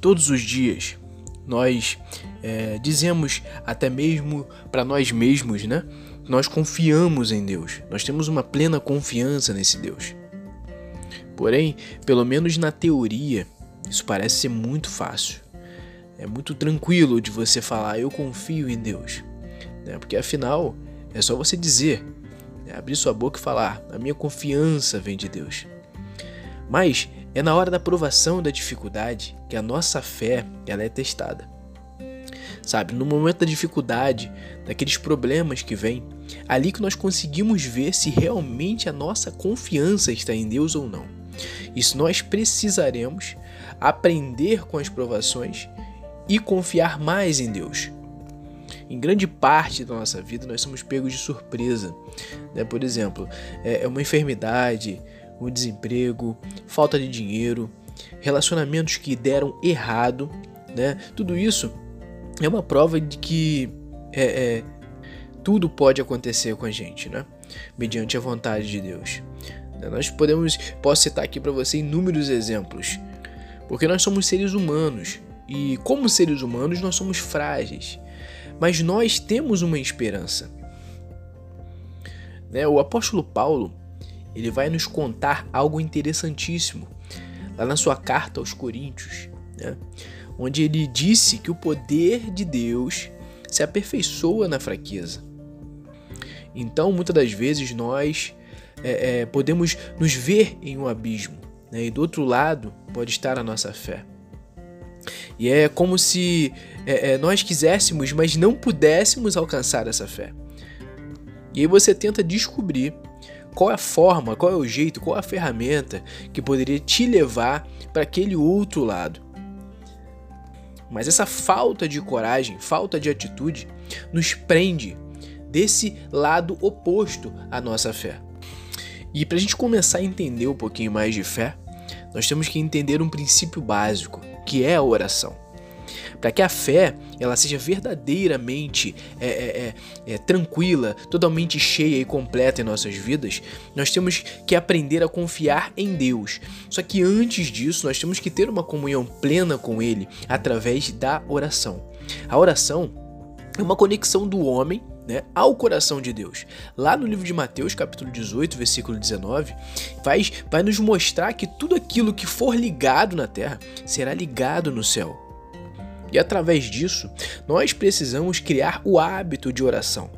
Todos os dias nós é, dizemos até mesmo para nós mesmos, né? Nós confiamos em Deus, nós temos uma plena confiança nesse Deus. Porém, pelo menos na teoria, isso parece ser muito fácil. É muito tranquilo de você falar, eu confio em Deus. Né? Porque afinal, é só você dizer, né? abrir sua boca e falar, a minha confiança vem de Deus. Mas é na hora da provação da dificuldade que a nossa fé ela é testada. Sabe, no momento da dificuldade, daqueles problemas que vêm, ali que nós conseguimos ver se realmente a nossa confiança está em Deus ou não. Isso nós precisaremos aprender com as provações e confiar mais em Deus. Em grande parte da nossa vida nós somos pegos de surpresa. Né? Por exemplo, é, é uma enfermidade, um desemprego, falta de dinheiro, relacionamentos que deram errado. Né? Tudo isso é uma prova de que é, é, tudo pode acontecer com a gente, né? mediante a vontade de Deus. Nós podemos, posso citar aqui para você inúmeros exemplos, porque nós somos seres humanos e, como seres humanos, nós somos frágeis, mas nós temos uma esperança. Né? O apóstolo Paulo ele vai nos contar algo interessantíssimo lá na sua carta aos Coríntios, né? onde ele disse que o poder de Deus se aperfeiçoa na fraqueza. Então, muitas das vezes nós é, é, podemos nos ver em um abismo, né? e do outro lado pode estar a nossa fé. E é como se é, é, nós quiséssemos, mas não pudéssemos alcançar essa fé. E aí você tenta descobrir qual é a forma, qual é o jeito, qual é a ferramenta que poderia te levar para aquele outro lado. Mas essa falta de coragem, falta de atitude, nos prende desse lado oposto à nossa fé. E para a gente começar a entender um pouquinho mais de fé, nós temos que entender um princípio básico, que é a oração. Para que a fé ela seja verdadeiramente é, é, é, é, tranquila, totalmente cheia e completa em nossas vidas, nós temos que aprender a confiar em Deus. Só que antes disso, nós temos que ter uma comunhão plena com Ele através da oração. A oração é uma conexão do homem né, ao coração de Deus. Lá no livro de Mateus, capítulo 18, versículo 19, vai, vai nos mostrar que tudo aquilo que for ligado na terra será ligado no céu. E através disso, nós precisamos criar o hábito de oração.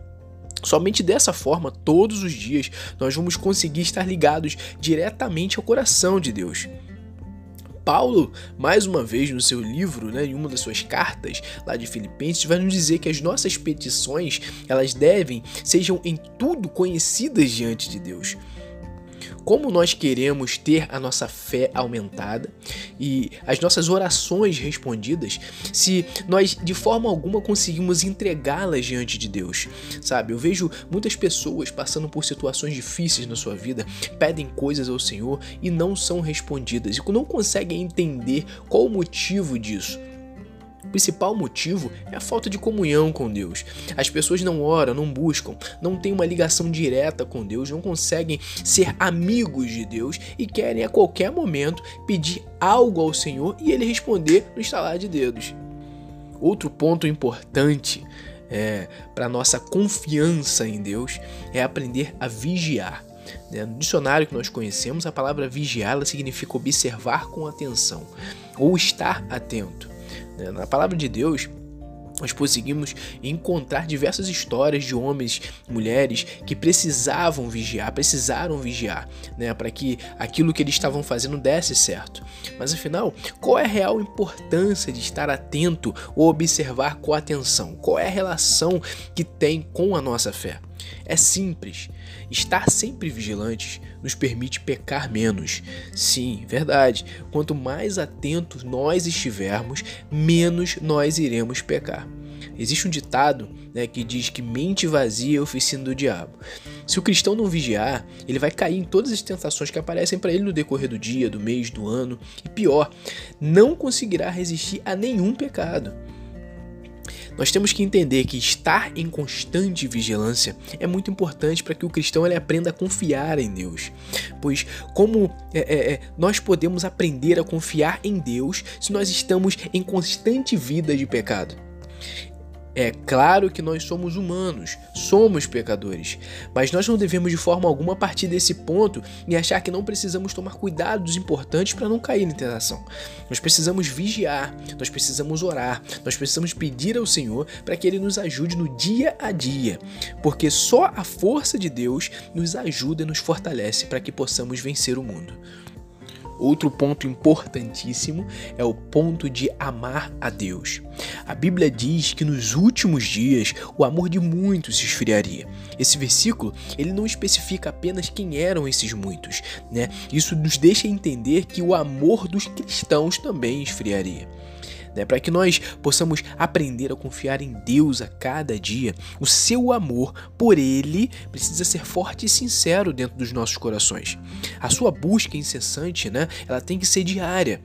Somente dessa forma, todos os dias, nós vamos conseguir estar ligados diretamente ao coração de Deus. Paulo, mais uma vez no seu livro, né, em uma das suas cartas lá de Filipenses, vai nos dizer que as nossas petições, elas devem sejam em tudo conhecidas diante de Deus como nós queremos ter a nossa fé aumentada e as nossas orações respondidas se nós de forma alguma conseguimos entregá-las diante de Deus. Sabe, eu vejo muitas pessoas passando por situações difíceis na sua vida, pedem coisas ao Senhor e não são respondidas e não conseguem entender qual o motivo disso. O principal motivo é a falta de comunhão com Deus. As pessoas não oram, não buscam, não têm uma ligação direta com Deus, não conseguem ser amigos de Deus e querem a qualquer momento pedir algo ao Senhor e ele responder no estalar de dedos. Outro ponto importante é, para nossa confiança em Deus é aprender a vigiar. Né? No dicionário que nós conhecemos, a palavra vigiar significa observar com atenção ou estar atento. Né? Na palavra de Deus, nós conseguimos encontrar diversas histórias de homens, mulheres que precisavam vigiar, precisaram vigiar, né, para que aquilo que eles estavam fazendo desse certo. Mas afinal, qual é a real importância de estar atento ou observar com atenção? Qual é a relação que tem com a nossa fé? É simples. Estar sempre vigilantes nos permite pecar menos. Sim, verdade. Quanto mais atentos nós estivermos, menos nós iremos pecar. Existe um ditado né, que diz que mente vazia é oficina do diabo. Se o cristão não vigiar, ele vai cair em todas as tentações que aparecem para ele no decorrer do dia, do mês, do ano. E pior, não conseguirá resistir a nenhum pecado. Nós temos que entender que estar em constante vigilância é muito importante para que o cristão ele aprenda a confiar em Deus. Pois, como é, é, é, nós podemos aprender a confiar em Deus se nós estamos em constante vida de pecado? É claro que nós somos humanos, somos pecadores, mas nós não devemos de forma alguma partir desse ponto e achar que não precisamos tomar cuidados importantes para não cair em tentação. Nós precisamos vigiar, nós precisamos orar, nós precisamos pedir ao Senhor para que Ele nos ajude no dia a dia, porque só a força de Deus nos ajuda e nos fortalece para que possamos vencer o mundo. Outro ponto importantíssimo é o ponto de amar a Deus. A Bíblia diz que nos últimos dias o amor de muitos se esfriaria. Esse versículo ele não especifica apenas quem eram esses muitos, né? Isso nos deixa entender que o amor dos cristãos também esfriaria né? Para que nós possamos aprender a confiar em Deus a cada dia, o seu amor por Ele precisa ser forte e sincero dentro dos nossos corações. A sua busca incessante, né? Ela tem que ser diária.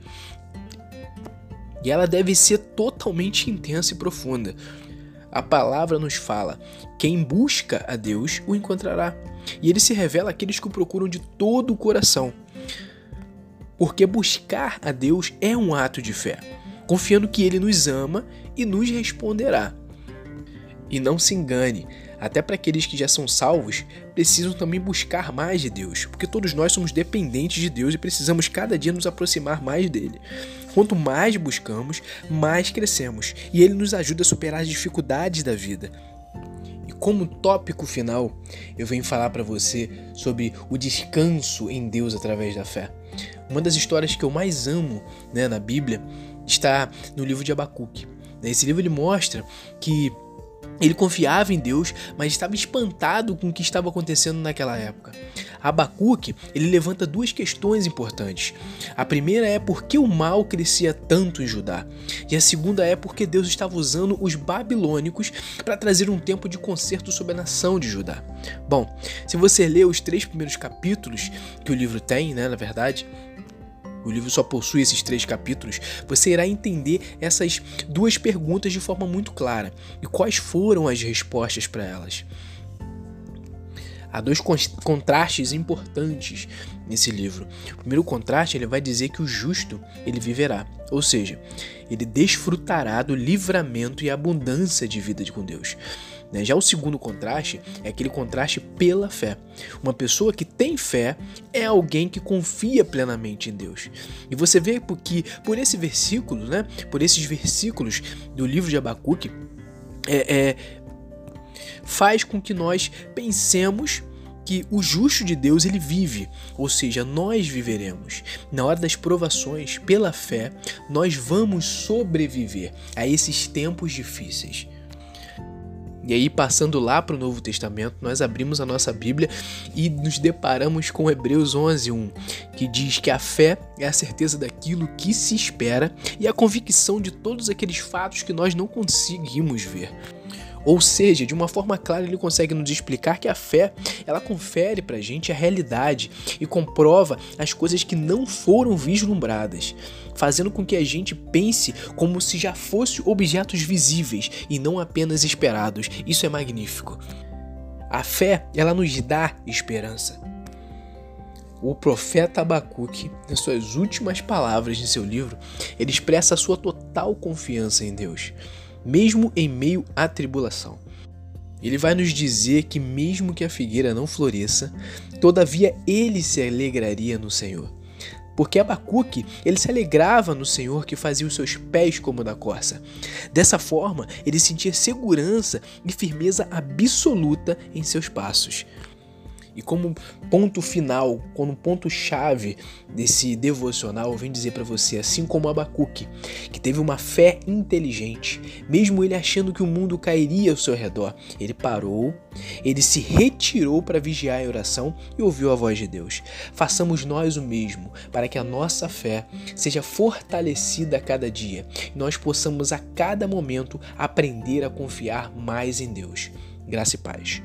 E ela deve ser totalmente intensa e profunda. A palavra nos fala: quem busca a Deus o encontrará. E ele se revela àqueles que o procuram de todo o coração. Porque buscar a Deus é um ato de fé confiando que Ele nos ama e nos responderá. E não se engane, até para aqueles que já são salvos, precisam também buscar mais de Deus, porque todos nós somos dependentes de Deus e precisamos cada dia nos aproximar mais dele. Quanto mais buscamos, mais crescemos, e ele nos ajuda a superar as dificuldades da vida. E como tópico final, eu venho falar para você sobre o descanso em Deus através da fé. Uma das histórias que eu mais amo né, na Bíblia está no livro de Abacuque. Esse livro ele mostra que ele confiava em Deus, mas estava espantado com o que estava acontecendo naquela época. Abacuque, ele levanta duas questões importantes. A primeira é por que o mal crescia tanto em Judá? E a segunda é porque Deus estava usando os babilônicos para trazer um tempo de conserto sobre a nação de Judá. Bom, se você ler os três primeiros capítulos que o livro tem, né, na verdade, o livro só possui esses três capítulos, você irá entender essas duas perguntas de forma muito clara e quais foram as respostas para elas. Há dois contrastes importantes nesse livro. O primeiro contraste ele vai dizer que o justo ele viverá, ou seja, ele desfrutará do livramento e abundância de vida com Deus. Né? Já o segundo contraste é aquele contraste pela fé. Uma pessoa que tem fé é alguém que confia plenamente em Deus. E você vê que por esse versículo, né, por esses versículos do livro de Abacuque, é, é, faz com que nós pensemos que o justo de Deus ele vive, ou seja, nós viveremos. Na hora das provações, pela fé, nós vamos sobreviver a esses tempos difíceis. E aí, passando lá para o Novo Testamento, nós abrimos a nossa Bíblia e nos deparamos com Hebreus 11:1, que diz que a fé é a certeza daquilo que se espera e a convicção de todos aqueles fatos que nós não conseguimos ver. Ou seja, de uma forma clara ele consegue nos explicar que a fé, ela confere pra gente a realidade e comprova as coisas que não foram vislumbradas, fazendo com que a gente pense como se já fossem objetos visíveis e não apenas esperados. Isso é magnífico. A fé, ela nos dá esperança. O profeta Abacuque, nas suas últimas palavras de seu livro, ele expressa a sua total confiança em Deus mesmo em meio à tribulação. Ele vai nos dizer que, mesmo que a figueira não floresça, todavia ele se alegraria no Senhor. Porque Abacuque, ele se alegrava no Senhor que fazia os seus pés como da corça. Dessa forma, ele sentia segurança e firmeza absoluta em seus passos. E como ponto final, como ponto chave desse devocional, eu dizer para você, assim como Abacuque, que teve uma fé inteligente, mesmo ele achando que o mundo cairia ao seu redor, ele parou, ele se retirou para vigiar em oração e ouviu a voz de Deus. Façamos nós o mesmo, para que a nossa fé seja fortalecida a cada dia e nós possamos a cada momento aprender a confiar mais em Deus. Graça e paz.